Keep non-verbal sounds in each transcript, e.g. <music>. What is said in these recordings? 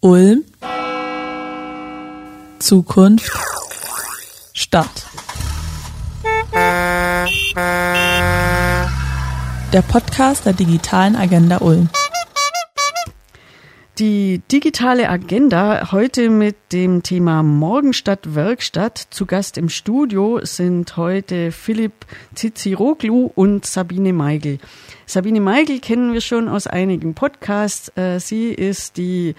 Ulm Zukunft Stadt Der Podcast der digitalen Agenda Ulm. Die digitale Agenda heute mit dem Thema Morgenstadt Werkstatt. Zu Gast im Studio sind heute Philipp Ziziroglu und Sabine Meigel. Sabine Meigel kennen wir schon aus einigen Podcasts. Äh, sie ist die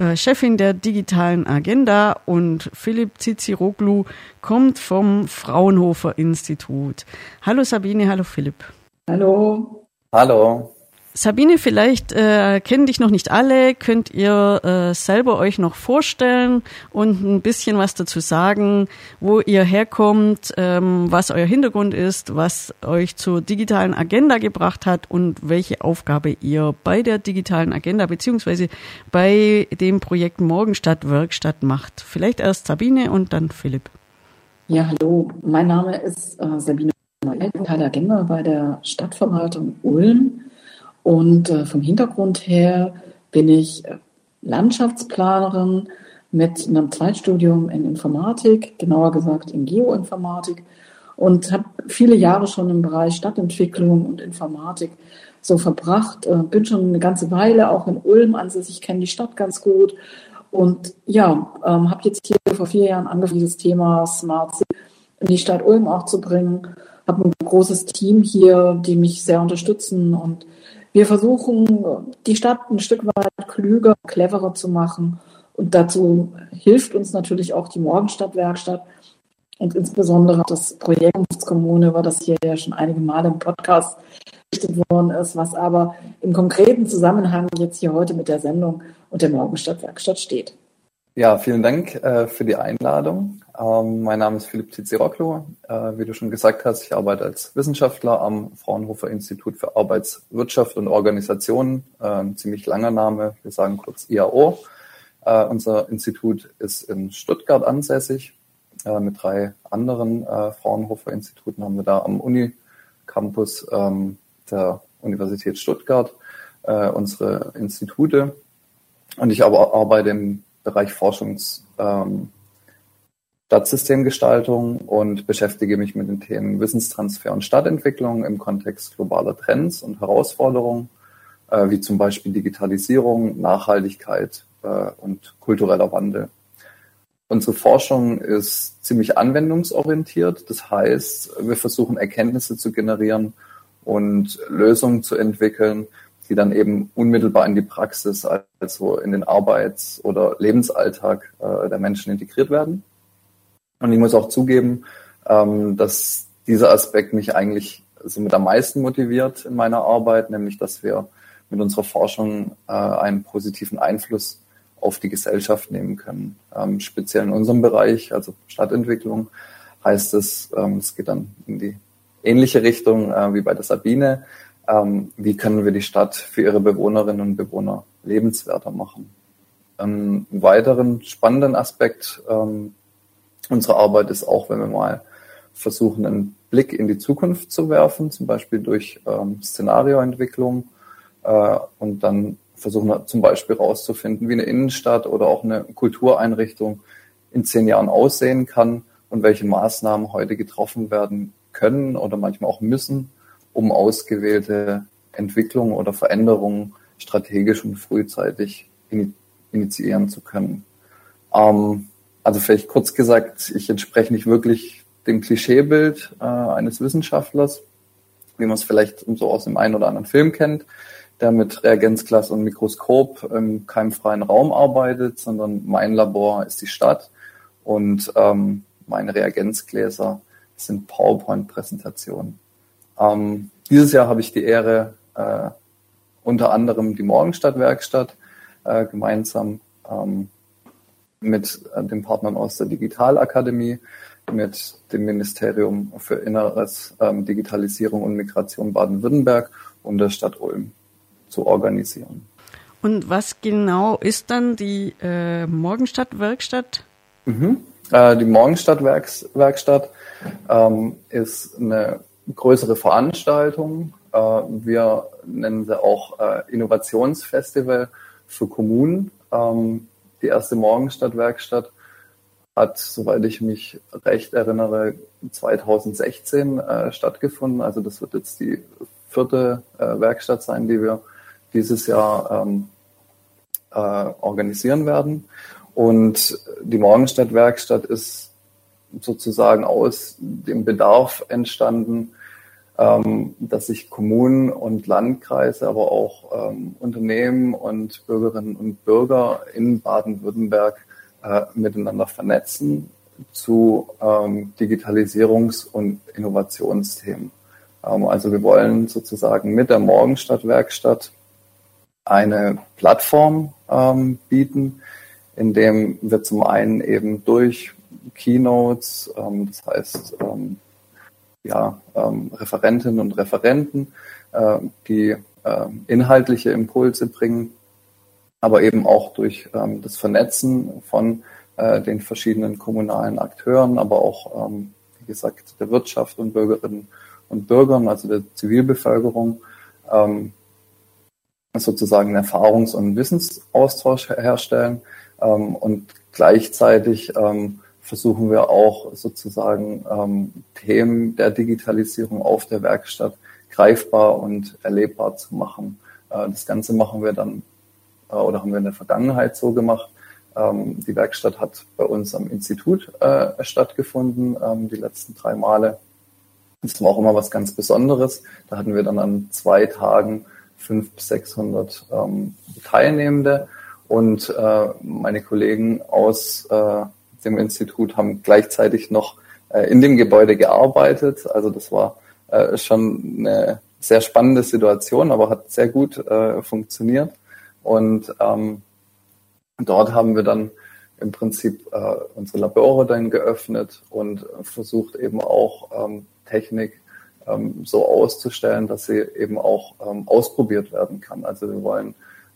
äh, Chefin der digitalen Agenda und Philipp Ziziroglu kommt vom Fraunhofer Institut. Hallo Sabine, hallo Philipp. Hallo. Hallo. Sabine, vielleicht äh, kennen dich noch nicht alle. Könnt ihr äh, selber euch noch vorstellen und ein bisschen was dazu sagen, wo ihr herkommt, ähm, was euer Hintergrund ist, was euch zur digitalen Agenda gebracht hat und welche Aufgabe ihr bei der digitalen Agenda beziehungsweise bei dem Projekt Morgenstadt Werkstatt macht. Vielleicht erst Sabine und dann Philipp. Ja, hallo. Mein Name ist äh, Sabine Neuel, digitale Agenda bei der Stadtverwaltung Ulm. Und äh, vom Hintergrund her bin ich äh, Landschaftsplanerin mit einem Zweitstudium in Informatik, genauer gesagt in Geoinformatik und habe viele Jahre schon im Bereich Stadtentwicklung und Informatik so verbracht. Äh, bin schon eine ganze Weile auch in Ulm ansässig, kenne die Stadt ganz gut und ja, ähm, habe jetzt hier vor vier Jahren angefangen, dieses Thema Smart City in die Stadt Ulm auch zu bringen. Habe ein großes Team hier, die mich sehr unterstützen und wir versuchen, die Stadt ein Stück weit klüger, cleverer zu machen. Und dazu hilft uns natürlich auch die Morgenstadtwerkstatt und insbesondere das Projekt Kommune, über das hier ja schon einige Male im Podcast berichtet worden ist, was aber im konkreten Zusammenhang jetzt hier heute mit der Sendung und der Morgenstadtwerkstatt steht. Ja, vielen Dank äh, für die Einladung. Ähm, mein Name ist Philipp Tiziroklo. Äh, wie du schon gesagt hast, ich arbeite als Wissenschaftler am Fraunhofer Institut für Arbeitswirtschaft und Organisation. Äh, ziemlich langer Name, wir sagen kurz IAO. Äh, unser Institut ist in Stuttgart ansässig. Äh, mit drei anderen äh, Fraunhofer Instituten haben wir da am Unicampus ähm, der Universität Stuttgart unsere Institute. Und ich aber arbeite im Bereich Forschungs, ähm, und beschäftige mich mit den Themen Wissenstransfer und Stadtentwicklung im Kontext globaler Trends und Herausforderungen, äh, wie zum Beispiel Digitalisierung, Nachhaltigkeit äh, und kultureller Wandel. Unsere Forschung ist ziemlich anwendungsorientiert. Das heißt, wir versuchen Erkenntnisse zu generieren und Lösungen zu entwickeln, die dann eben unmittelbar in die Praxis, also in den Arbeits- oder Lebensalltag äh, der Menschen integriert werden. Und ich muss auch zugeben, ähm, dass dieser Aspekt mich eigentlich so mit am meisten motiviert in meiner Arbeit, nämlich dass wir mit unserer Forschung äh, einen positiven Einfluss auf die Gesellschaft nehmen können. Ähm, speziell in unserem Bereich, also Stadtentwicklung, heißt es, ähm, es geht dann in die ähnliche Richtung äh, wie bei der Sabine, ähm, wie können wir die Stadt für ihre Bewohnerinnen und Bewohner lebenswerter machen. Einen weiteren spannenden Aspekt ähm, unserer Arbeit ist auch, wenn wir mal versuchen, einen Blick in die Zukunft zu werfen, zum Beispiel durch ähm, Szenarioentwicklung äh, und dann versuchen zum Beispiel herauszufinden, wie eine Innenstadt oder auch eine Kultureinrichtung in zehn Jahren aussehen kann und welche Maßnahmen heute getroffen werden können oder manchmal auch müssen, um ausgewählte Entwicklungen oder Veränderungen strategisch und frühzeitig initiieren zu können. Ähm, also vielleicht kurz gesagt, ich entspreche nicht wirklich dem Klischeebild äh, eines Wissenschaftlers, wie man es vielleicht so aus dem einen oder anderen Film kennt, der mit Reagenzglas und Mikroskop im keimfreien Raum arbeitet, sondern mein Labor ist die Stadt und ähm, meine Reagenzgläser sind PowerPoint-Präsentationen. Ähm, dieses Jahr habe ich die Ehre, äh, unter anderem die Morgenstadt-Werkstatt äh, gemeinsam ähm, mit äh, den Partnern aus der Digitalakademie, mit dem Ministerium für Inneres, ähm, Digitalisierung und Migration Baden-Württemberg und der Stadt Ulm zu organisieren. Und was genau ist dann die äh, Morgenstadt-Werkstatt? Mhm. Äh, die Morgenstadt-Werkstatt ähm, ist eine größere Veranstaltungen. Äh, wir nennen sie auch äh, Innovationsfestival für Kommunen. Ähm, die erste Morgenstadtwerkstatt hat, soweit ich mich recht erinnere, 2016 äh, stattgefunden. Also das wird jetzt die vierte äh, Werkstatt sein, die wir dieses Jahr ähm, äh, organisieren werden. Und die Morgenstadtwerkstatt ist sozusagen aus dem Bedarf entstanden, ähm, dass sich Kommunen und Landkreise, aber auch ähm, Unternehmen und Bürgerinnen und Bürger in Baden-Württemberg äh, miteinander vernetzen zu ähm, Digitalisierungs- und Innovationsthemen. Ähm, also wir wollen sozusagen mit der Morgenstadtwerkstatt eine Plattform ähm, bieten, in dem wir zum einen eben durch Keynotes, ähm, das heißt ja, ähm, Referentinnen und Referenten, äh, die äh, inhaltliche Impulse bringen, aber eben auch durch ähm, das Vernetzen von äh, den verschiedenen kommunalen Akteuren, aber auch, ähm, wie gesagt, der Wirtschaft und Bürgerinnen und Bürgern, also der Zivilbevölkerung, ähm, sozusagen einen Erfahrungs- und Wissensaustausch herstellen ähm, und gleichzeitig ähm, versuchen wir auch sozusagen ähm, Themen der Digitalisierung auf der Werkstatt greifbar und erlebbar zu machen. Äh, das Ganze machen wir dann äh, oder haben wir in der Vergangenheit so gemacht. Ähm, die Werkstatt hat bei uns am Institut äh, stattgefunden, ähm, die letzten drei Male. Das war auch immer was ganz Besonderes. Da hatten wir dann an zwei Tagen 500 bis 600 ähm, Teilnehmende und äh, meine Kollegen aus äh, dem Institut haben gleichzeitig noch äh, in dem Gebäude gearbeitet. Also das war äh, schon eine sehr spannende Situation, aber hat sehr gut äh, funktioniert. Und ähm, dort haben wir dann im Prinzip äh, unsere Labore dann geöffnet und versucht eben auch ähm, Technik ähm, so auszustellen, dass sie eben auch ähm, ausprobiert werden kann. Also wir wollen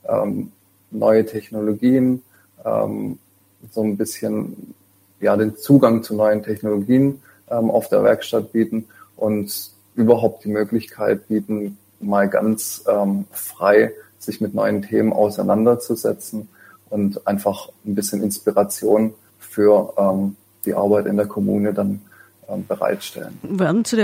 ähm, neue Technologien, ähm, so ein bisschen ja den Zugang zu neuen Technologien ähm, auf der Werkstatt bieten und überhaupt die Möglichkeit bieten, mal ganz ähm, frei sich mit neuen Themen auseinanderzusetzen und einfach ein bisschen Inspiration für ähm, die Arbeit in der Kommune dann ähm, bereitstellen. Werden zu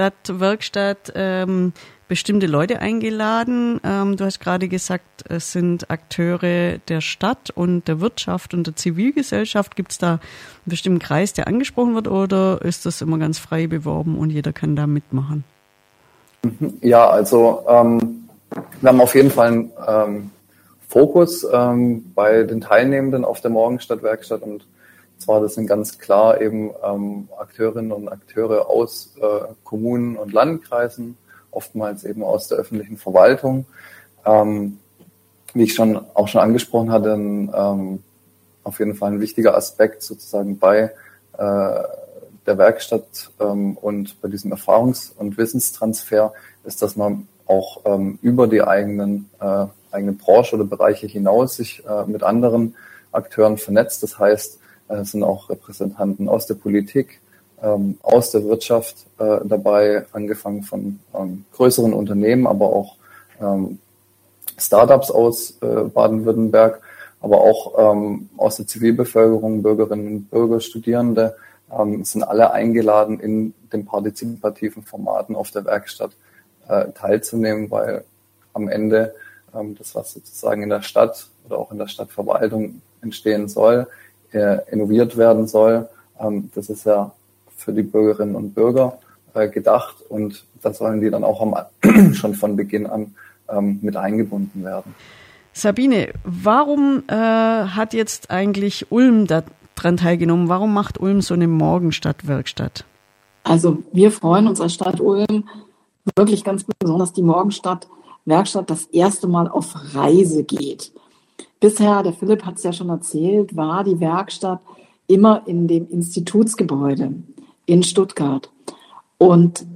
der Morgenstadt-Werkstatt ähm, bestimmte Leute eingeladen. Ähm, du hast gerade gesagt, es sind Akteure der Stadt und der Wirtschaft und der Zivilgesellschaft. Gibt es da einen bestimmten Kreis, der angesprochen wird oder ist das immer ganz frei beworben und jeder kann da mitmachen? Ja, also ähm, wir haben auf jeden Fall einen ähm, Fokus ähm, bei den Teilnehmenden auf der Morgenstadtwerkstatt und zwar das sind ganz klar eben ähm, Akteurinnen und Akteure aus äh, Kommunen und Landkreisen, oftmals eben aus der öffentlichen Verwaltung. Ähm, wie ich schon auch schon angesprochen hatte, ein, ähm, auf jeden Fall ein wichtiger Aspekt sozusagen bei äh, der Werkstatt ähm, und bei diesem Erfahrungs- und Wissenstransfer ist, dass man auch ähm, über die eigenen äh, eigene Branche oder Bereiche hinaus sich äh, mit anderen Akteuren vernetzt. Das heißt, es sind auch Repräsentanten aus der Politik, ähm, aus der Wirtschaft äh, dabei, angefangen von ähm, größeren Unternehmen, aber auch ähm, Startups aus äh, Baden-Württemberg, aber auch ähm, aus der Zivilbevölkerung, Bürgerinnen und Bürger, Studierende, ähm, sind alle eingeladen, in den partizipativen Formaten auf der Werkstatt äh, teilzunehmen, weil am Ende ähm, das, was sozusagen in der Stadt oder auch in der Stadtverwaltung entstehen soll, äh, innoviert werden soll, ähm, das ist ja für die Bürgerinnen und Bürger äh, gedacht und da sollen die dann auch am, <clears throat> schon von Beginn an ähm, mit eingebunden werden. Sabine, warum äh, hat jetzt eigentlich Ulm daran teilgenommen? Warum macht Ulm so eine Morgenstadtwerkstatt? Also wir freuen uns als Stadt Ulm wirklich ganz besonders die Morgenstadtwerkstatt das erste Mal auf Reise geht. Bisher, der Philipp hat es ja schon erzählt, war die Werkstatt immer in dem Institutsgebäude in Stuttgart. Und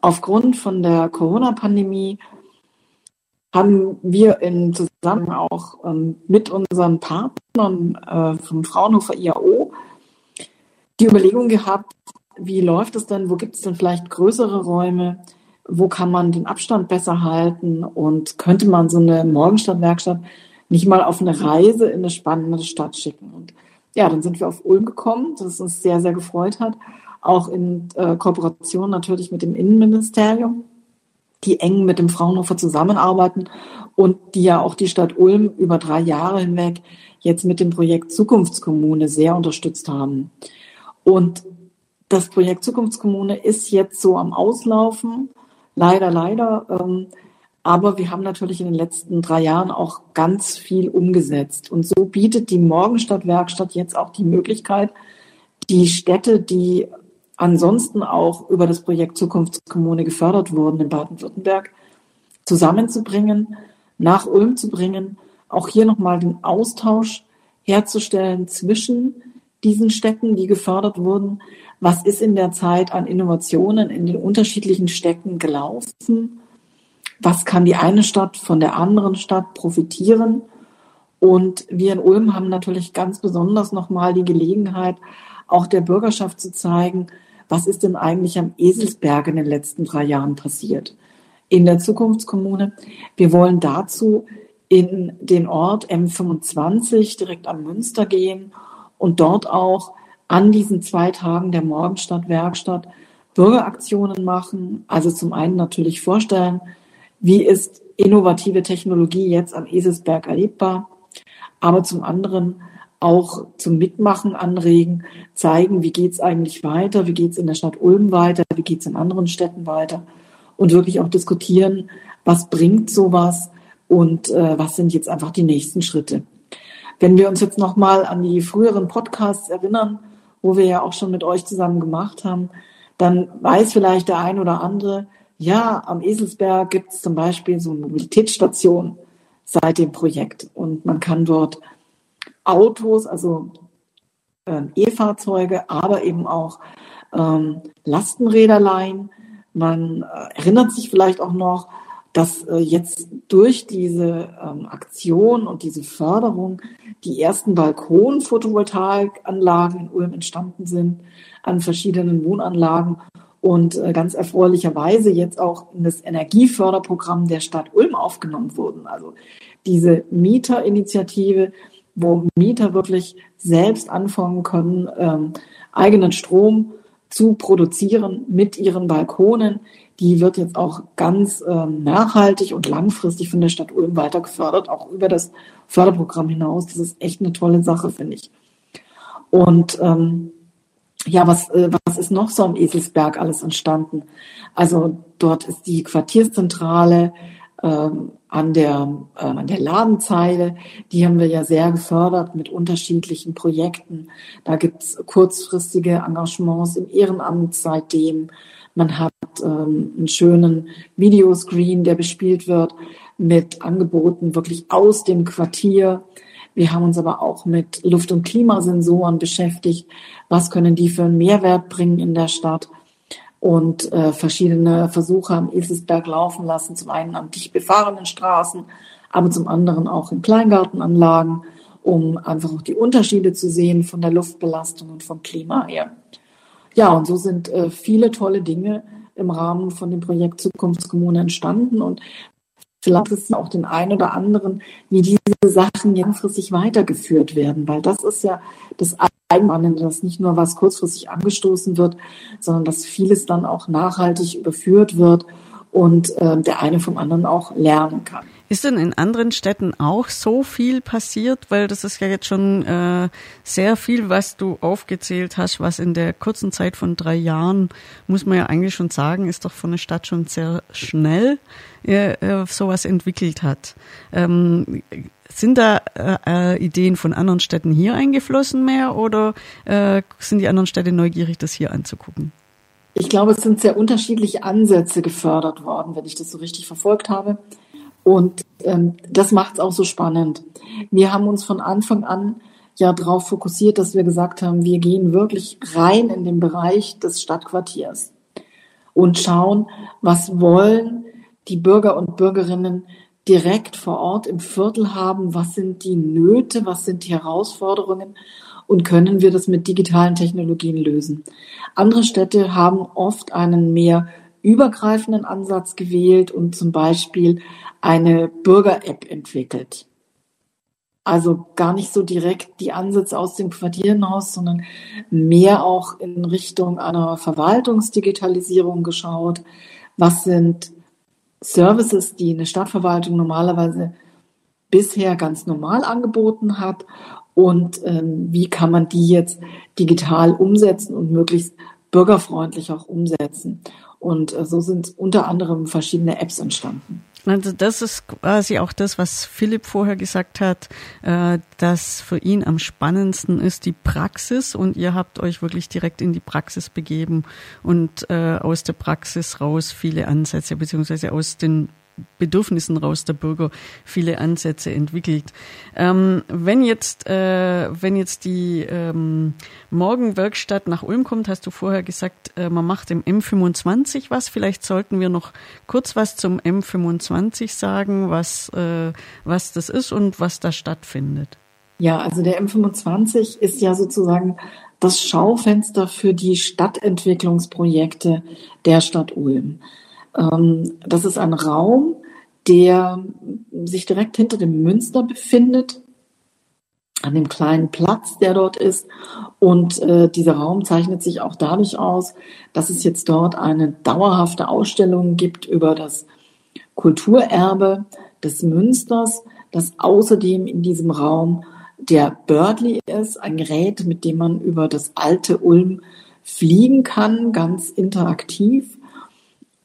aufgrund von der Corona-Pandemie haben wir in Zusammenhang auch ähm, mit unseren Partnern äh, vom Fraunhofer IAO die Überlegung gehabt, wie läuft es denn, wo gibt es denn vielleicht größere Räume, wo kann man den Abstand besser halten und könnte man so eine Morgenstadtwerkstatt nicht mal auf eine Reise in eine spannende Stadt schicken. Und ja, dann sind wir auf Ulm gekommen, das uns sehr, sehr gefreut hat. Auch in äh, Kooperation natürlich mit dem Innenministerium, die eng mit dem Fraunhofer zusammenarbeiten und die ja auch die Stadt Ulm über drei Jahre hinweg jetzt mit dem Projekt Zukunftskommune sehr unterstützt haben. Und das Projekt Zukunftskommune ist jetzt so am Auslaufen. Leider, leider. Ähm, aber wir haben natürlich in den letzten drei Jahren auch ganz viel umgesetzt. Und so bietet die Morgenstadt-Werkstatt jetzt auch die Möglichkeit, die Städte, die ansonsten auch über das Projekt Zukunftskommune gefördert wurden in Baden-Württemberg, zusammenzubringen, nach Ulm zu bringen, auch hier nochmal den Austausch herzustellen zwischen diesen Städten, die gefördert wurden. Was ist in der Zeit an Innovationen in den unterschiedlichen Städten gelaufen? Was kann die eine Stadt von der anderen Stadt profitieren. Und wir in Ulm haben natürlich ganz besonders nochmal die Gelegenheit, auch der Bürgerschaft zu zeigen, was ist denn eigentlich am Eselsberg in den letzten drei Jahren passiert. In der Zukunftskommune. Wir wollen dazu in den Ort M25 direkt am Münster gehen und dort auch an diesen zwei Tagen der Morgenstadt Werkstatt Bürgeraktionen machen. Also zum einen natürlich vorstellen, wie ist innovative Technologie jetzt am Eselsberg erlebbar, aber zum anderen auch zum Mitmachen anregen, zeigen, wie geht's eigentlich weiter, wie geht's in der Stadt Ulm weiter, wie geht's in anderen Städten weiter und wirklich auch diskutieren, was bringt sowas und äh, was sind jetzt einfach die nächsten Schritte. Wenn wir uns jetzt nochmal an die früheren Podcasts erinnern, wo wir ja auch schon mit euch zusammen gemacht haben, dann weiß vielleicht der ein oder andere, ja, am Eselsberg gibt es zum Beispiel so eine Mobilitätsstation seit dem Projekt und man kann dort Autos, also äh, E-Fahrzeuge, aber eben auch ähm, Lastenräder leihen. Man äh, erinnert sich vielleicht auch noch, dass äh, jetzt durch diese ähm, Aktion und diese Förderung die ersten Balkon-Photovoltaikanlagen in Ulm entstanden sind an verschiedenen Wohnanlagen und äh, ganz erfreulicherweise jetzt auch in das Energieförderprogramm der Stadt Ulm aufgenommen wurden. Also diese Mieterinitiative, wo Mieter wirklich selbst anfangen können, ähm, eigenen Strom zu produzieren mit ihren Balkonen, die wird jetzt auch ganz ähm, nachhaltig und langfristig von der Stadt Ulm weiter gefördert, auch über das Förderprogramm hinaus. Das ist echt eine tolle Sache, finde ich. Und ähm, ja, was, äh, was ist noch so am Eselsberg alles entstanden? Also dort ist die Quartierszentrale ähm, an, der, äh, an der Ladenzeile. Die haben wir ja sehr gefördert mit unterschiedlichen Projekten. Da gibt's kurzfristige Engagements im Ehrenamt seitdem. Man hat ähm, einen schönen Videoscreen, der bespielt wird mit Angeboten wirklich aus dem Quartier. Wir haben uns aber auch mit Luft- und Klimasensoren beschäftigt. Was können die für einen Mehrwert bringen in der Stadt? Und äh, verschiedene Versuche am Eselsberg laufen lassen. Zum einen an dicht befahrenen Straßen, aber zum anderen auch in Kleingartenanlagen, um einfach auch die Unterschiede zu sehen von der Luftbelastung und vom Klima her. Ja, und so sind äh, viele tolle Dinge im Rahmen von dem Projekt Zukunftskommune entstanden. Und Vielleicht ist auch den einen oder anderen, wie diese Sachen langfristig weitergeführt werden, weil das ist ja das Eigenspannende, dass nicht nur was kurzfristig angestoßen wird, sondern dass vieles dann auch nachhaltig überführt wird und äh, der eine vom anderen auch lernen kann. Ist denn in anderen Städten auch so viel passiert? Weil das ist ja jetzt schon äh, sehr viel, was du aufgezählt hast, was in der kurzen Zeit von drei Jahren, muss man ja eigentlich schon sagen, ist doch von der Stadt schon sehr schnell äh, äh sowas entwickelt hat. Ähm, sind da äh, äh, Ideen von anderen Städten hier eingeflossen mehr oder äh, sind die anderen Städte neugierig, das hier anzugucken? Ich glaube, es sind sehr unterschiedliche Ansätze gefördert worden, wenn ich das so richtig verfolgt habe. Und ähm, das macht es auch so spannend. Wir haben uns von Anfang an ja darauf fokussiert, dass wir gesagt haben, wir gehen wirklich rein in den Bereich des Stadtquartiers und schauen, was wollen die Bürger und Bürgerinnen direkt vor Ort im Viertel haben, was sind die Nöte, was sind die Herausforderungen und können wir das mit digitalen Technologien lösen. Andere Städte haben oft einen mehr übergreifenden Ansatz gewählt und zum Beispiel eine Bürger-App entwickelt. Also gar nicht so direkt die Ansätze aus dem Quartier hinaus, sondern mehr auch in Richtung einer Verwaltungsdigitalisierung geschaut. Was sind Services, die eine Stadtverwaltung normalerweise bisher ganz normal angeboten hat und ähm, wie kann man die jetzt digital umsetzen und möglichst bürgerfreundlich auch umsetzen. Und äh, so sind unter anderem verschiedene Apps entstanden. Also das ist quasi auch das, was Philipp vorher gesagt hat, äh, dass für ihn am spannendsten ist die Praxis und ihr habt euch wirklich direkt in die Praxis begeben und äh, aus der Praxis raus viele Ansätze beziehungsweise aus den Bedürfnissen raus der Bürger viele Ansätze entwickelt. Ähm, wenn jetzt, äh, wenn jetzt die ähm, Morgenwerkstatt nach Ulm kommt, hast du vorher gesagt, äh, man macht im M25 was. Vielleicht sollten wir noch kurz was zum M25 sagen, was, äh, was das ist und was da stattfindet. Ja, also der M25 ist ja sozusagen das Schaufenster für die Stadtentwicklungsprojekte der Stadt Ulm. Ähm, das ist ein Raum, der sich direkt hinter dem Münster befindet, an dem kleinen Platz, der dort ist. Und äh, dieser Raum zeichnet sich auch dadurch aus, dass es jetzt dort eine dauerhafte Ausstellung gibt über das Kulturerbe des Münsters, das außerdem in diesem Raum der Birdly ist, ein Gerät, mit dem man über das alte Ulm fliegen kann, ganz interaktiv.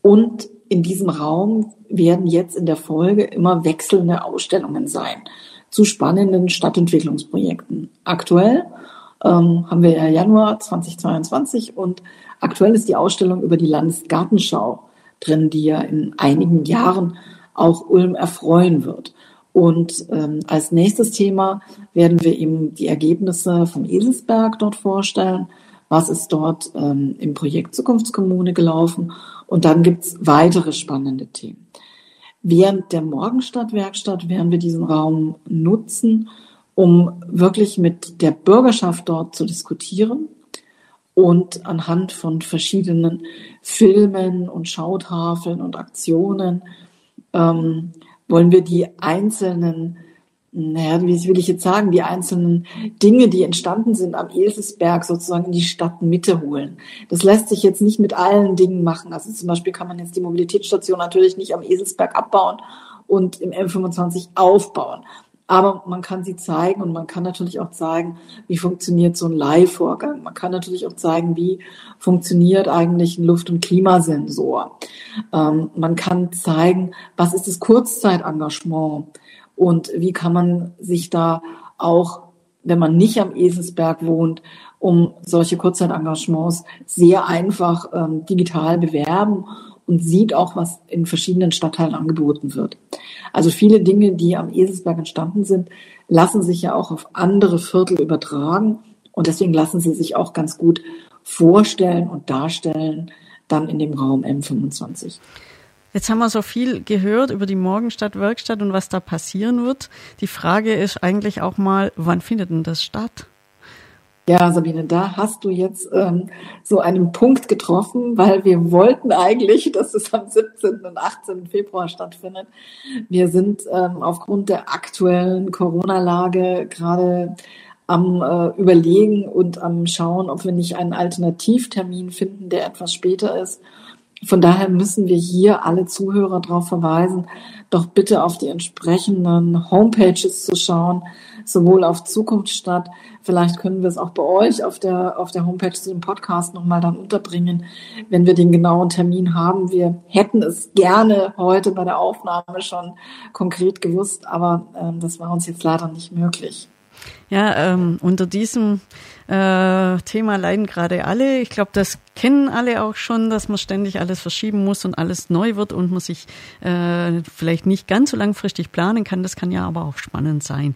Und in diesem Raum werden jetzt in der Folge immer wechselnde Ausstellungen sein zu spannenden Stadtentwicklungsprojekten. Aktuell ähm, haben wir ja Januar 2022 und aktuell ist die Ausstellung über die Landesgartenschau drin, die ja in einigen Jahren auch Ulm erfreuen wird. Und ähm, als nächstes Thema werden wir eben die Ergebnisse vom Eselsberg dort vorstellen. Was ist dort ähm, im Projekt Zukunftskommune gelaufen und dann gibt's weitere spannende Themen. Während der Morgenstadtwerkstatt werden wir diesen Raum nutzen, um wirklich mit der Bürgerschaft dort zu diskutieren und anhand von verschiedenen Filmen und Schautafeln und Aktionen ähm, wollen wir die einzelnen naja, wie will ich jetzt sagen, die einzelnen Dinge, die entstanden sind am Eselsberg sozusagen in die Stadtmitte holen. Das lässt sich jetzt nicht mit allen Dingen machen. Also zum Beispiel kann man jetzt die Mobilitätsstation natürlich nicht am Eselsberg abbauen und im M25 aufbauen. Aber man kann sie zeigen und man kann natürlich auch zeigen, wie funktioniert so ein Leihvorgang. Man kann natürlich auch zeigen, wie funktioniert eigentlich ein Luft- und Klimasensor. Ähm, man kann zeigen, was ist das Kurzzeitengagement und wie kann man sich da auch, wenn man nicht am Eselsberg wohnt, um solche Kurzzeitengagements sehr einfach ähm, digital bewerben und sieht auch, was in verschiedenen Stadtteilen angeboten wird. Also viele Dinge, die am Eselsberg entstanden sind, lassen sich ja auch auf andere Viertel übertragen und deswegen lassen sie sich auch ganz gut vorstellen und darstellen dann in dem Raum M25. Jetzt haben wir so viel gehört über die Morgenstadt Werkstatt und was da passieren wird. Die Frage ist eigentlich auch mal, wann findet denn das statt? Ja, Sabine, da hast du jetzt ähm, so einen Punkt getroffen, weil wir wollten eigentlich, <laughs> dass es am 17. und 18. Februar stattfindet. Wir sind ähm, aufgrund der aktuellen Corona-Lage gerade am äh, Überlegen und am Schauen, ob wir nicht einen Alternativtermin finden, der etwas später ist. Von daher müssen wir hier alle Zuhörer darauf verweisen, doch bitte auf die entsprechenden Homepages zu schauen, sowohl auf Zukunftsstadt, vielleicht können wir es auch bei euch auf der, auf der Homepage zu dem Podcast nochmal dann unterbringen, wenn wir den genauen Termin haben. Wir hätten es gerne heute bei der Aufnahme schon konkret gewusst, aber äh, das war uns jetzt leider nicht möglich. Ja, ähm, unter diesem äh, Thema leiden gerade alle. Ich glaube, das kennen alle auch schon, dass man ständig alles verschieben muss und alles neu wird und man sich äh, vielleicht nicht ganz so langfristig planen kann. Das kann ja aber auch spannend sein.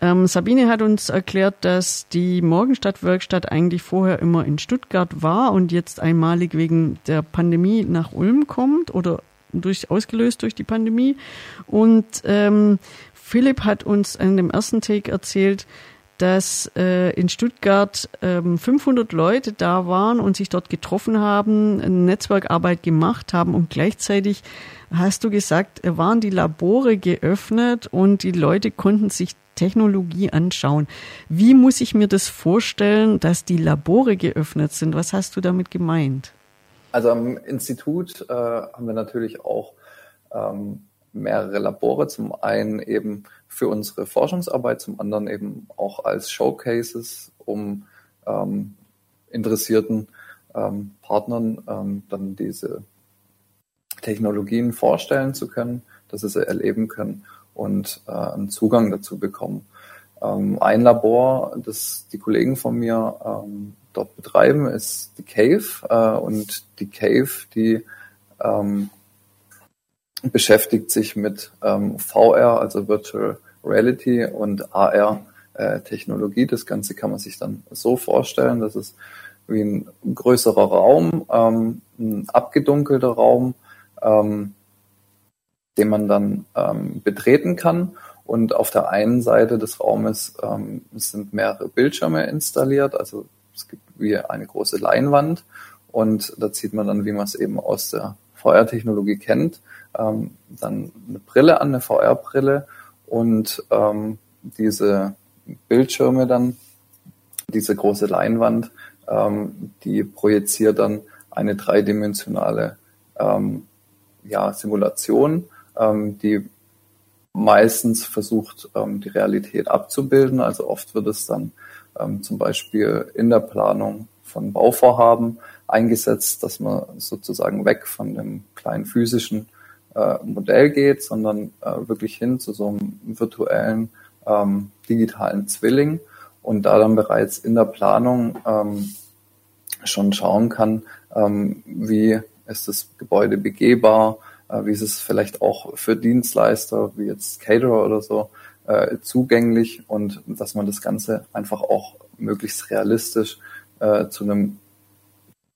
Ähm, Sabine hat uns erklärt, dass die Morgenstadt-Werkstatt eigentlich vorher immer in Stuttgart war und jetzt einmalig wegen der Pandemie nach Ulm kommt oder durch, ausgelöst durch die Pandemie. Und ähm, Philipp hat uns in dem ersten Take erzählt, dass äh, in Stuttgart ähm, 500 Leute da waren und sich dort getroffen haben, Netzwerkarbeit gemacht haben und gleichzeitig hast du gesagt, waren die Labore geöffnet und die Leute konnten sich Technologie anschauen. Wie muss ich mir das vorstellen, dass die Labore geöffnet sind? Was hast du damit gemeint? Also am Institut äh, haben wir natürlich auch ähm, mehrere Labore. Zum einen eben für unsere Forschungsarbeit, zum anderen eben auch als Showcases, um ähm, interessierten ähm, Partnern ähm, dann diese Technologien vorstellen zu können, dass sie sie erleben können und äh, einen Zugang dazu bekommen. Ähm, ein Labor, das die Kollegen von mir ähm, dort betreiben, ist die Cave äh, und die Cave, die ähm, beschäftigt sich mit ähm, VR, also Virtual Reality und AR äh, Technologie. Das Ganze kann man sich dann so vorstellen, dass es wie ein größerer Raum, ähm, ein abgedunkelter Raum, ähm, den man dann ähm, betreten kann. Und auf der einen Seite des Raumes ähm, sind mehrere Bildschirme installiert, also es gibt wie eine große Leinwand und da zieht man dann, wie man es eben aus der VR-Technologie kennt, ähm, dann eine Brille an, eine VR-Brille und ähm, diese Bildschirme dann, diese große Leinwand, ähm, die projiziert dann eine dreidimensionale ähm, ja, Simulation, ähm, die meistens versucht, ähm, die Realität abzubilden. Also oft wird es dann ähm, zum Beispiel in der Planung von Bauvorhaben eingesetzt, dass man sozusagen weg von dem kleinen physischen äh, Modell geht, sondern äh, wirklich hin zu so einem virtuellen ähm, digitalen Zwilling und da dann bereits in der Planung ähm, schon schauen kann, ähm, wie ist das Gebäude begehbar, äh, wie ist es vielleicht auch für Dienstleister wie jetzt Caterer oder so äh, zugänglich und dass man das Ganze einfach auch möglichst realistisch äh, zu einem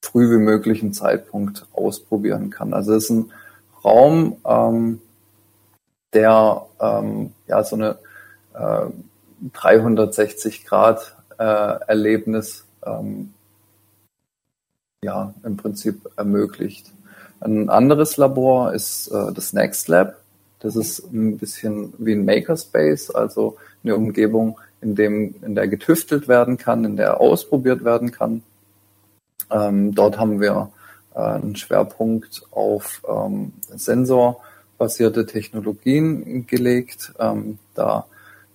früh wie möglichen Zeitpunkt ausprobieren kann. Also es ist ein Raum, ähm, der ähm, ja so eine äh, 360 Grad äh, Erlebnis ähm, ja im Prinzip ermöglicht. Ein anderes Labor ist äh, das Next Lab. Das ist ein bisschen wie ein Makerspace, also eine Umgebung, in dem in der getüftelt werden kann, in der ausprobiert werden kann. Ähm, dort haben wir äh, einen Schwerpunkt auf ähm, sensorbasierte Technologien gelegt. Ähm, da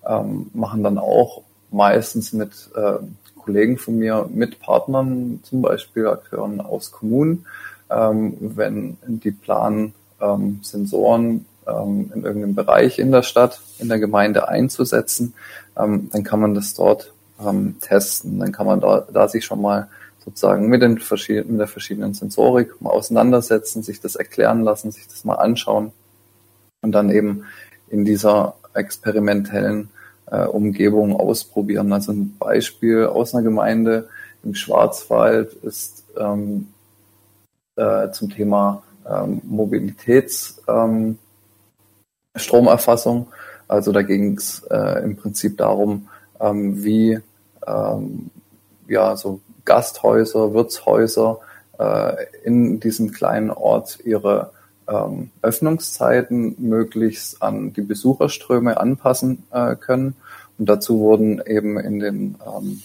ähm, machen dann auch meistens mit äh, Kollegen von mir, mit Partnern, zum Beispiel Akteuren aus Kommunen, ähm, wenn die planen, ähm, Sensoren in irgendeinem Bereich in der Stadt, in der Gemeinde einzusetzen, dann kann man das dort testen. Dann kann man da, da sich schon mal sozusagen mit, den verschiedenen, mit der verschiedenen Sensorik mal auseinandersetzen, sich das erklären lassen, sich das mal anschauen und dann eben in dieser experimentellen äh, Umgebung ausprobieren. Also ein Beispiel aus einer Gemeinde im Schwarzwald ist ähm, äh, zum Thema ähm, Mobilitätsstromerfassung. Ähm, also da ging es äh, im Prinzip darum, ähm, wie ähm, ja so Gasthäuser, Wirtshäuser äh, in diesem kleinen Ort ihre ähm, Öffnungszeiten möglichst an die Besucherströme anpassen äh, können. Und dazu wurden eben in den ähm,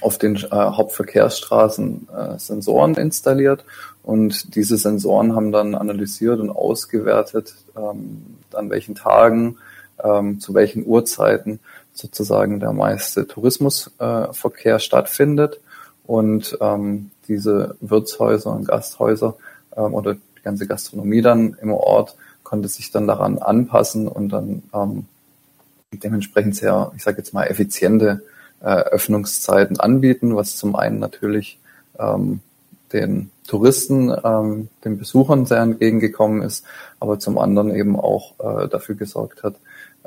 auf den äh, Hauptverkehrsstraßen äh, Sensoren installiert und diese Sensoren haben dann analysiert und ausgewertet, ähm, an welchen Tagen, ähm, zu welchen Uhrzeiten sozusagen der meiste Tourismusverkehr äh, stattfindet und ähm, diese Wirtshäuser und Gasthäuser ähm, oder die ganze Gastronomie dann im Ort konnte sich dann daran anpassen und dann ähm, dementsprechend sehr, ich sage jetzt mal, effiziente äh, Öffnungszeiten anbieten, was zum einen natürlich ähm, den Touristen, ähm, den Besuchern sehr entgegengekommen ist, aber zum anderen eben auch äh, dafür gesorgt hat,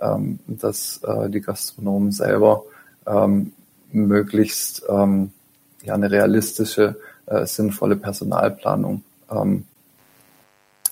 ähm, dass äh, die Gastronomen selber ähm, möglichst ähm, ja eine realistische, äh, sinnvolle Personalplanung ähm,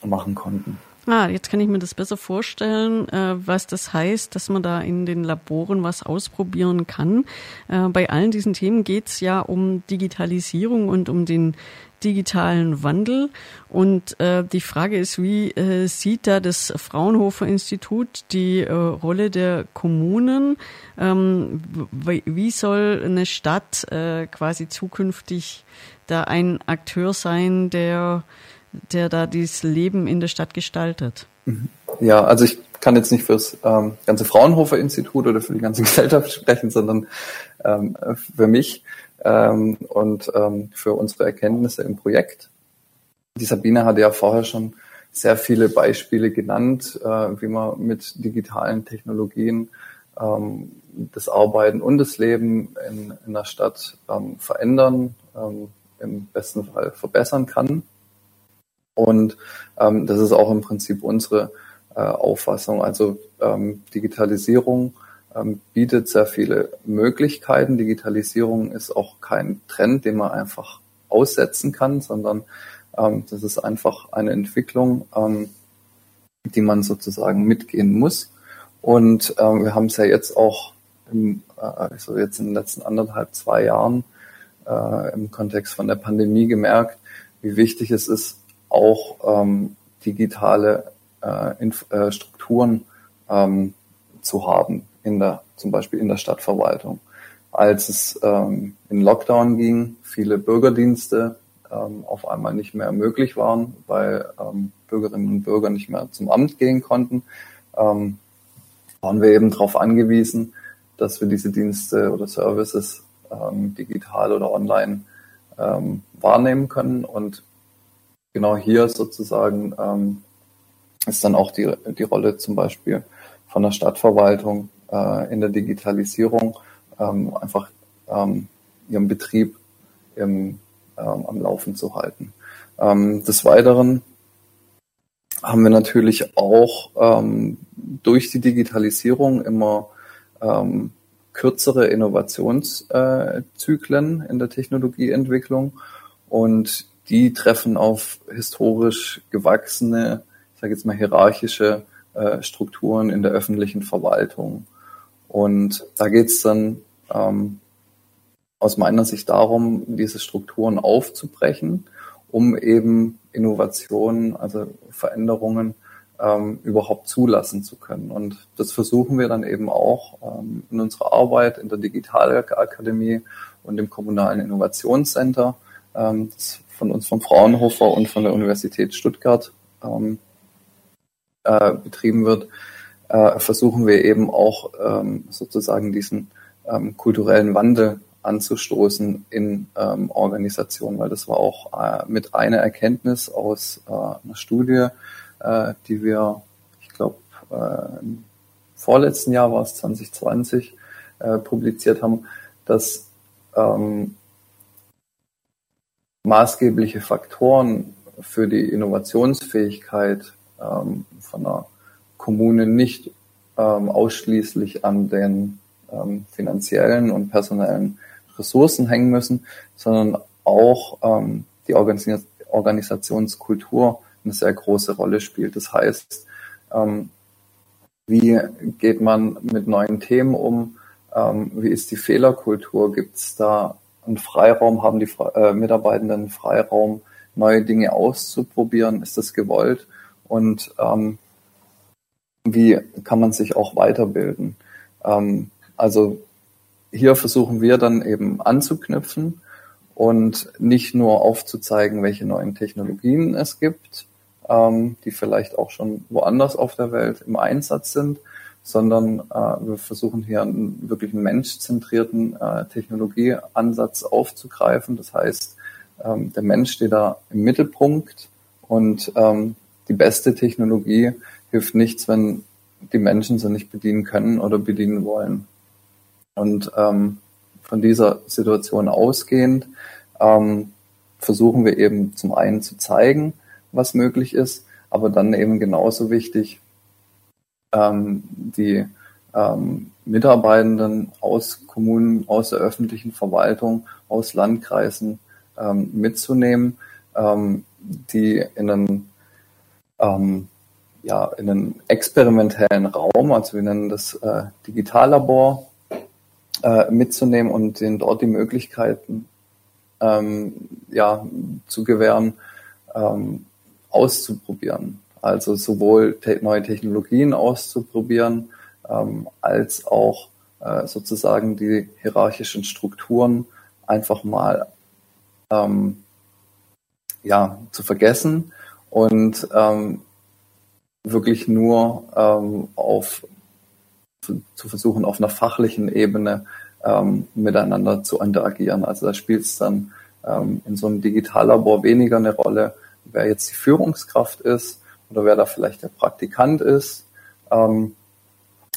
machen konnten. Ah, jetzt kann ich mir das besser vorstellen, äh, was das heißt, dass man da in den Laboren was ausprobieren kann. Äh, bei allen diesen Themen geht es ja um Digitalisierung und um den digitalen Wandel. Und äh, die Frage ist, wie äh, sieht da das Fraunhofer Institut die äh, Rolle der Kommunen? Ähm, wie soll eine Stadt äh, quasi zukünftig da ein Akteur sein, der, der da dieses Leben in der Stadt gestaltet? Ja, also ich kann jetzt nicht fürs ähm, ganze Fraunhofer Institut oder für die ganze <laughs> Gesellschaft sprechen, sondern ähm, für mich ähm, und ähm, für unsere Erkenntnisse im Projekt. Die Sabine hatte ja vorher schon sehr viele Beispiele genannt, äh, wie man mit digitalen Technologien ähm, das Arbeiten und das Leben in, in der Stadt ähm, verändern, ähm, im besten Fall verbessern kann. Und ähm, das ist auch im Prinzip unsere äh, Auffassung. Also ähm, Digitalisierung ähm, bietet sehr viele Möglichkeiten. Digitalisierung ist auch kein Trend, den man einfach aussetzen kann, sondern ähm, das ist einfach eine Entwicklung, ähm, die man sozusagen mitgehen muss. Und ähm, wir haben es ja jetzt auch im, äh, also jetzt in den letzten anderthalb, zwei Jahren äh, im Kontext von der Pandemie gemerkt, wie wichtig es ist, auch ähm, digitale äh, äh, Strukturen ähm, zu haben, in der, zum Beispiel in der Stadtverwaltung. Als es ähm, in Lockdown ging, viele Bürgerdienste ähm, auf einmal nicht mehr möglich waren, weil ähm, Bürgerinnen und Bürger nicht mehr zum Amt gehen konnten, ähm, waren wir eben darauf angewiesen, dass wir diese Dienste oder Services ähm, digital oder online ähm, wahrnehmen können. Und genau hier sozusagen ähm, ist dann auch die, die Rolle zum Beispiel von der Stadtverwaltung äh, in der Digitalisierung ähm, einfach ähm, ihren Betrieb im, ähm, am Laufen zu halten. Ähm, des Weiteren haben wir natürlich auch ähm, durch die Digitalisierung immer ähm, kürzere Innovationszyklen in der Technologieentwicklung und die treffen auf historisch gewachsene ich sage jetzt mal, hierarchische äh, Strukturen in der öffentlichen Verwaltung. Und da geht es dann ähm, aus meiner Sicht darum, diese Strukturen aufzubrechen, um eben Innovationen, also Veränderungen ähm, überhaupt zulassen zu können. Und das versuchen wir dann eben auch ähm, in unserer Arbeit in der Digitalakademie und im kommunalen Innovationscenter, ähm, das von uns vom Fraunhofer und von der Universität Stuttgart ähm, äh, betrieben wird, äh, versuchen wir eben auch ähm, sozusagen diesen ähm, kulturellen Wandel anzustoßen in ähm, Organisationen, weil das war auch äh, mit einer Erkenntnis aus äh, einer Studie, äh, die wir, ich glaube, äh, im vorletzten Jahr war es 2020, äh, publiziert haben, dass ähm, maßgebliche Faktoren für die Innovationsfähigkeit ähm, von einer Kommune nicht ähm, ausschließlich an den ähm, finanziellen und personellen Ressourcen hängen müssen, sondern auch ähm, die Organis Organisationskultur eine sehr große Rolle spielt. Das heißt, ähm, wie geht man mit neuen Themen um? Ähm, wie ist die Fehlerkultur? Gibt es da einen Freiraum? Haben die äh, Mitarbeitenden Freiraum, neue Dinge auszuprobieren? Ist das gewollt? und ähm, wie kann man sich auch weiterbilden. Ähm, also hier versuchen wir dann eben anzuknüpfen und nicht nur aufzuzeigen, welche neuen Technologien es gibt, ähm, die vielleicht auch schon woanders auf der Welt im Einsatz sind, sondern äh, wir versuchen hier einen wirklich menschzentrierten äh, Technologieansatz aufzugreifen. Das heißt, ähm, der Mensch steht da im Mittelpunkt und ähm, die beste Technologie hilft nichts, wenn die Menschen sie nicht bedienen können oder bedienen wollen. Und ähm, von dieser Situation ausgehend ähm, versuchen wir eben zum einen zu zeigen, was möglich ist, aber dann eben genauso wichtig, ähm, die ähm, Mitarbeitenden aus Kommunen, aus der öffentlichen Verwaltung, aus Landkreisen ähm, mitzunehmen, ähm, die in einen ähm, ja, in einen experimentellen Raum, also wir nennen das äh, Digitallabor, äh, mitzunehmen und denen dort die Möglichkeiten ähm, ja, zu gewähren, ähm, auszuprobieren. Also sowohl te neue Technologien auszuprobieren, ähm, als auch äh, sozusagen die hierarchischen Strukturen einfach mal ähm, ja, zu vergessen und ähm, wirklich nur ähm, auf zu versuchen, auf einer fachlichen Ebene ähm, miteinander zu interagieren. Also da spielt es dann ähm, in so einem Digitallabor weniger eine Rolle, wer jetzt die Führungskraft ist oder wer da vielleicht der Praktikant ist, ähm,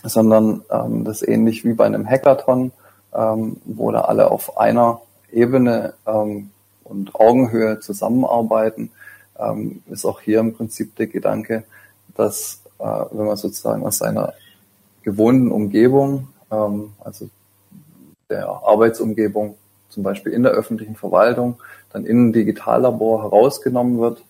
sondern ähm, das ist ähnlich wie bei einem Hackathon, ähm, wo da alle auf einer Ebene ähm, und Augenhöhe zusammenarbeiten, ähm, ist auch hier im Prinzip der Gedanke, dass äh, wenn man sozusagen aus seiner gewohnten Umgebung, ähm, also der Arbeitsumgebung, zum Beispiel in der öffentlichen Verwaltung, dann in ein Digitallabor herausgenommen wird,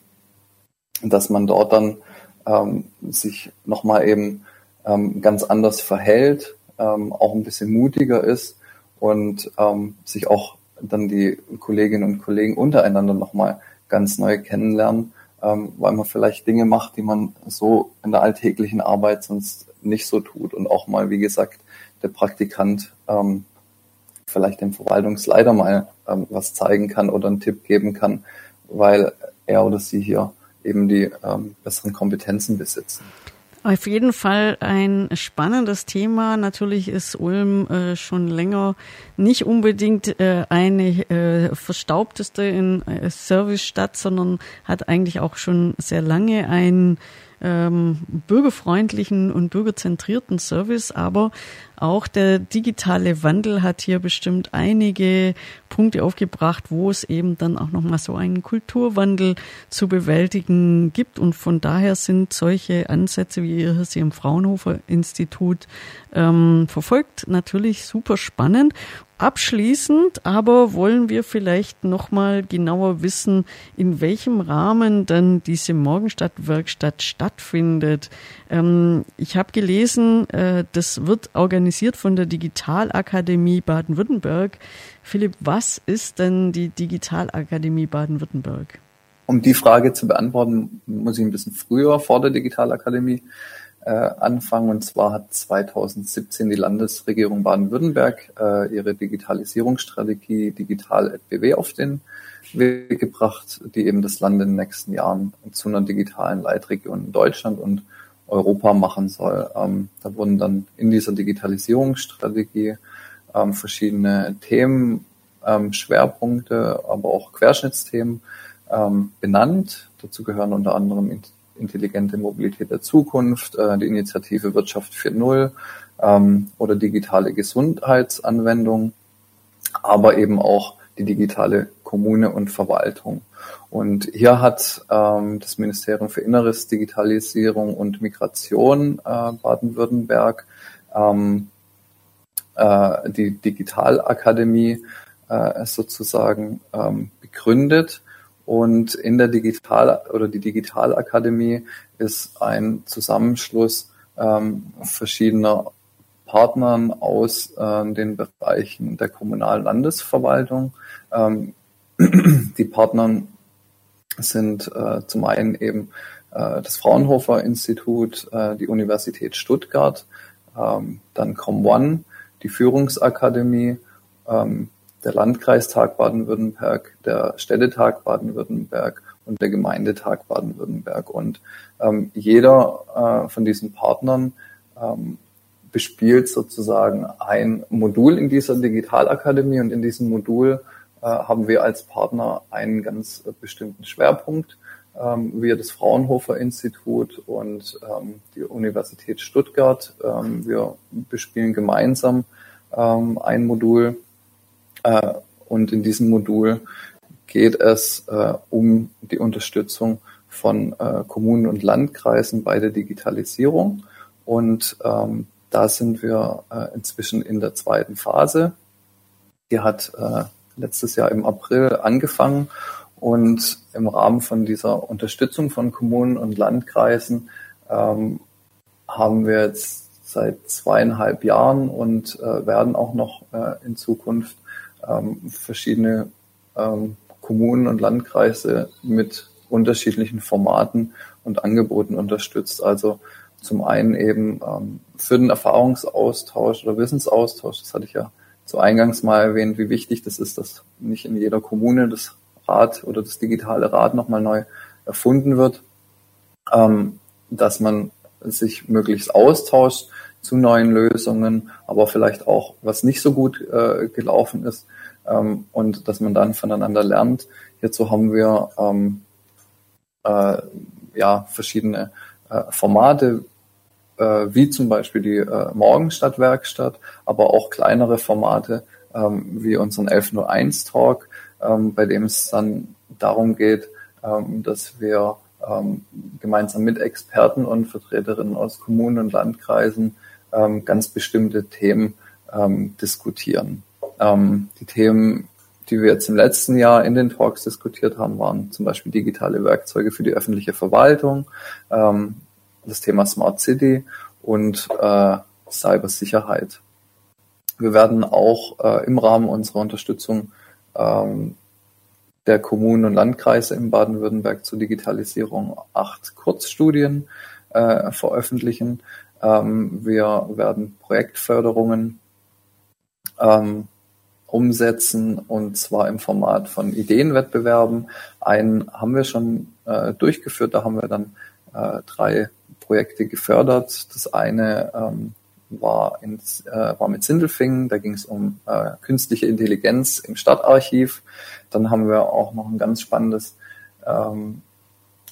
dass man dort dann ähm, sich nochmal eben ähm, ganz anders verhält, ähm, auch ein bisschen mutiger ist und ähm, sich auch dann die Kolleginnen und Kollegen untereinander nochmal ganz neu kennenlernen, ähm, weil man vielleicht Dinge macht, die man so in der alltäglichen Arbeit sonst nicht so tut und auch mal, wie gesagt, der Praktikant ähm, vielleicht dem Verwaltungsleiter mal ähm, was zeigen kann oder einen Tipp geben kann, weil er oder sie hier eben die ähm, besseren Kompetenzen besitzen. Auf jeden Fall ein spannendes Thema. Natürlich ist Ulm äh, schon länger nicht unbedingt äh, eine äh, verstaubteste in äh, Servicestadt, sondern hat eigentlich auch schon sehr lange ein ähm, bürgerfreundlichen und bürgerzentrierten Service, aber auch der digitale Wandel hat hier bestimmt einige Punkte aufgebracht, wo es eben dann auch nochmal so einen Kulturwandel zu bewältigen gibt. Und von daher sind solche Ansätze, wie ihr sie im Fraunhofer Institut ähm, verfolgt, natürlich super spannend. Abschließend aber wollen wir vielleicht noch mal genauer wissen, in welchem Rahmen dann diese Morgenstadt-Werkstatt stattfindet. Ähm, ich habe gelesen, äh, das wird organisiert von der Digitalakademie Baden-Württemberg. Philipp, was ist denn die Digitalakademie Baden-Württemberg? Um die Frage zu beantworten, muss ich ein bisschen früher vor der Digitalakademie äh, anfangen. Und zwar hat 2017 die Landesregierung Baden-Württemberg äh, ihre Digitalisierungsstrategie Digital BW auf den Weg gebracht, die eben das Land in den nächsten Jahren zu einer digitalen Leitregion in Deutschland und Europa machen soll. Ähm, da wurden dann in dieser Digitalisierungsstrategie ähm, verschiedene Themen, ähm, Schwerpunkte, aber auch Querschnittsthemen ähm, benannt. Dazu gehören unter anderem intelligente Mobilität der Zukunft, äh, die Initiative Wirtschaft 4.0 ähm, oder digitale Gesundheitsanwendung, aber eben auch die digitale Kommune und Verwaltung. Und hier hat ähm, das Ministerium für Inneres, Digitalisierung und Migration äh, Baden-Württemberg ähm, äh, die Digitalakademie äh, sozusagen ähm, begründet und in der Digital oder die Digitalakademie ist ein Zusammenschluss ähm, verschiedener Partnern aus äh, den Bereichen der kommunalen Landesverwaltung. Ähm, die Partner sind äh, zum einen eben äh, das Fraunhofer Institut, äh, die Universität Stuttgart, ähm, dann ComOne, die Führungsakademie, ähm, der Landkreistag Baden-Württemberg, der Städtetag Baden-Württemberg und der Gemeindetag Baden-Württemberg. Und ähm, jeder äh, von diesen Partnern ähm, bespielt sozusagen ein Modul in dieser Digitalakademie und in diesem Modul haben wir als Partner einen ganz äh, bestimmten Schwerpunkt. Ähm, wir das Fraunhofer Institut und ähm, die Universität Stuttgart. Ähm, wir bespielen gemeinsam ein Modul äh, und in diesem Modul geht es äh, um die Unterstützung von äh, Kommunen und Landkreisen bei der Digitalisierung. Und da sind wir äh, inzwischen in der zweiten Phase. Die hat äh, letztes Jahr im April angefangen und im Rahmen von dieser Unterstützung von Kommunen und Landkreisen ähm, haben wir jetzt seit zweieinhalb Jahren und äh, werden auch noch äh, in Zukunft ähm, verschiedene ähm, Kommunen und Landkreise mit unterschiedlichen Formaten und Angeboten unterstützt. Also zum einen eben ähm, für den Erfahrungsaustausch oder Wissensaustausch, das hatte ich ja zu Eingangs mal erwähnt, wie wichtig das ist, dass nicht in jeder Kommune das Rad oder das digitale Rad nochmal neu erfunden wird, ähm, dass man sich möglichst austauscht zu neuen Lösungen, aber vielleicht auch, was nicht so gut äh, gelaufen ist ähm, und dass man dann voneinander lernt. Hierzu haben wir ähm, äh, ja verschiedene äh, Formate, wie zum Beispiel die äh, Morgenstadtwerkstatt, aber auch kleinere Formate ähm, wie unseren 1101 Talk, ähm, bei dem es dann darum geht, ähm, dass wir gemeinsam mit Experten und Vertreterinnen aus Kommunen und Landkreisen ganz bestimmte Themen diskutieren. Die Themen, die wir jetzt im letzten Jahr in den Talks diskutiert haben, waren zum Beispiel digitale Werkzeuge für die öffentliche Verwaltung, das Thema Smart City und äh, Cybersicherheit. Wir werden auch äh, im Rahmen unserer Unterstützung ähm, der Kommunen und Landkreise in Baden-Württemberg zur Digitalisierung acht Kurzstudien äh, veröffentlichen. Ähm, wir werden Projektförderungen ähm, umsetzen und zwar im Format von Ideenwettbewerben. Einen haben wir schon äh, durchgeführt, da haben wir dann äh, drei Projekte gefördert. Das eine ähm, war, ins, äh, war mit Sindelfingen, da ging es um äh, künstliche Intelligenz im Stadtarchiv. Dann haben wir auch noch ein ganz spannendes ähm,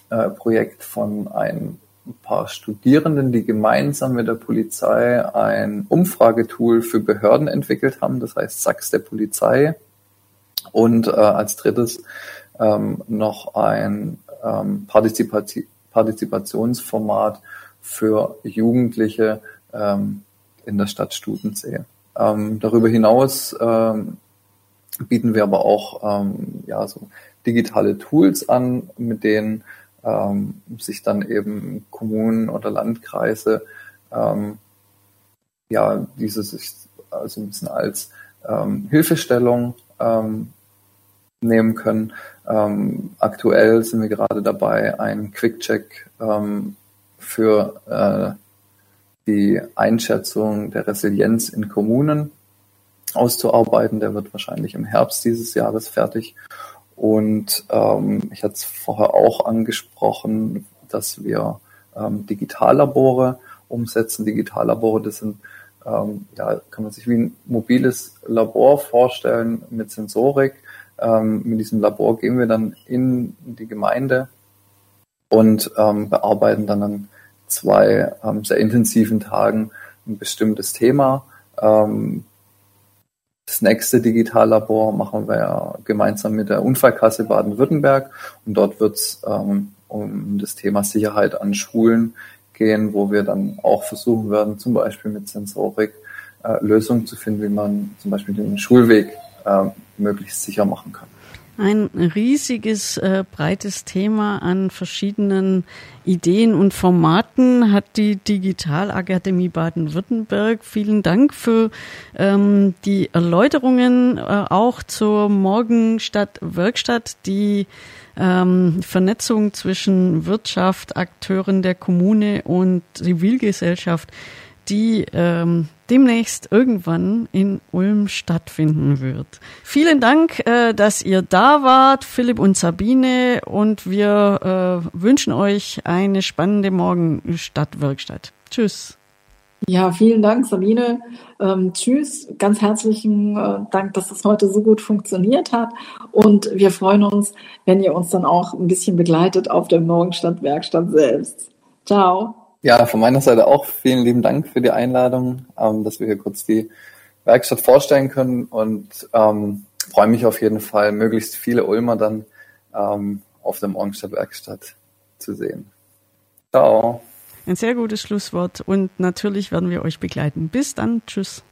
äh, Projekt von ein paar Studierenden, die gemeinsam mit der Polizei ein Umfragetool für Behörden entwickelt haben, das heißt Sachs der Polizei. Und äh, als drittes ähm, noch ein ähm, Partizipati Partizipationsformat für Jugendliche ähm, in der Stadt Studensee. Ähm, darüber hinaus ähm, bieten wir aber auch ähm, ja, so digitale Tools an, mit denen ähm, sich dann eben Kommunen oder Landkreise ähm, ja diese sich also ein bisschen als ähm, Hilfestellung ähm, nehmen können. Ähm, aktuell sind wir gerade dabei, einen Quick-Check ähm, für äh, die Einschätzung der Resilienz in Kommunen auszuarbeiten. Der wird wahrscheinlich im Herbst dieses Jahres fertig. Und ähm, ich hatte es vorher auch angesprochen, dass wir ähm, Digitallabore umsetzen. Digitallabore, das sind, ähm, ja, kann man sich wie ein mobiles Labor vorstellen mit Sensorik. Ähm, mit diesem Labor gehen wir dann in die Gemeinde und ähm, bearbeiten dann an zwei ähm, sehr intensiven Tagen ein bestimmtes Thema. Ähm, das nächste Digitallabor machen wir gemeinsam mit der Unfallkasse Baden-Württemberg und dort wird es ähm, um das Thema Sicherheit an Schulen gehen, wo wir dann auch versuchen werden, zum Beispiel mit Sensorik äh, Lösungen zu finden, wie man zum Beispiel den Schulweg äh, möglichst sicher machen kann. Ein riesiges, äh, breites Thema an verschiedenen Ideen und Formaten hat die Digitalakademie Baden-Württemberg. Vielen Dank für ähm, die Erläuterungen äh, auch zur Morgenstadt-Werkstatt, die ähm, Vernetzung zwischen Wirtschaft, Akteuren der Kommune und Zivilgesellschaft die ähm, demnächst irgendwann in Ulm stattfinden wird. Vielen Dank, äh, dass ihr da wart, Philipp und Sabine, und wir äh, wünschen euch eine spannende Morgenstadtwerkstatt. Tschüss. Ja, vielen Dank, Sabine. Ähm, tschüss. Ganz herzlichen äh, Dank, dass das heute so gut funktioniert hat. Und wir freuen uns, wenn ihr uns dann auch ein bisschen begleitet auf der Morgenstadtwerkstatt selbst. Ciao. Ja, von meiner Seite auch vielen lieben Dank für die Einladung, ähm, dass wir hier kurz die Werkstatt vorstellen können und ähm, freue mich auf jeden Fall, möglichst viele Ulmer dann ähm, auf der Morgenstadt Werkstatt zu sehen. Ciao. Ein sehr gutes Schlusswort und natürlich werden wir euch begleiten. Bis dann. Tschüss.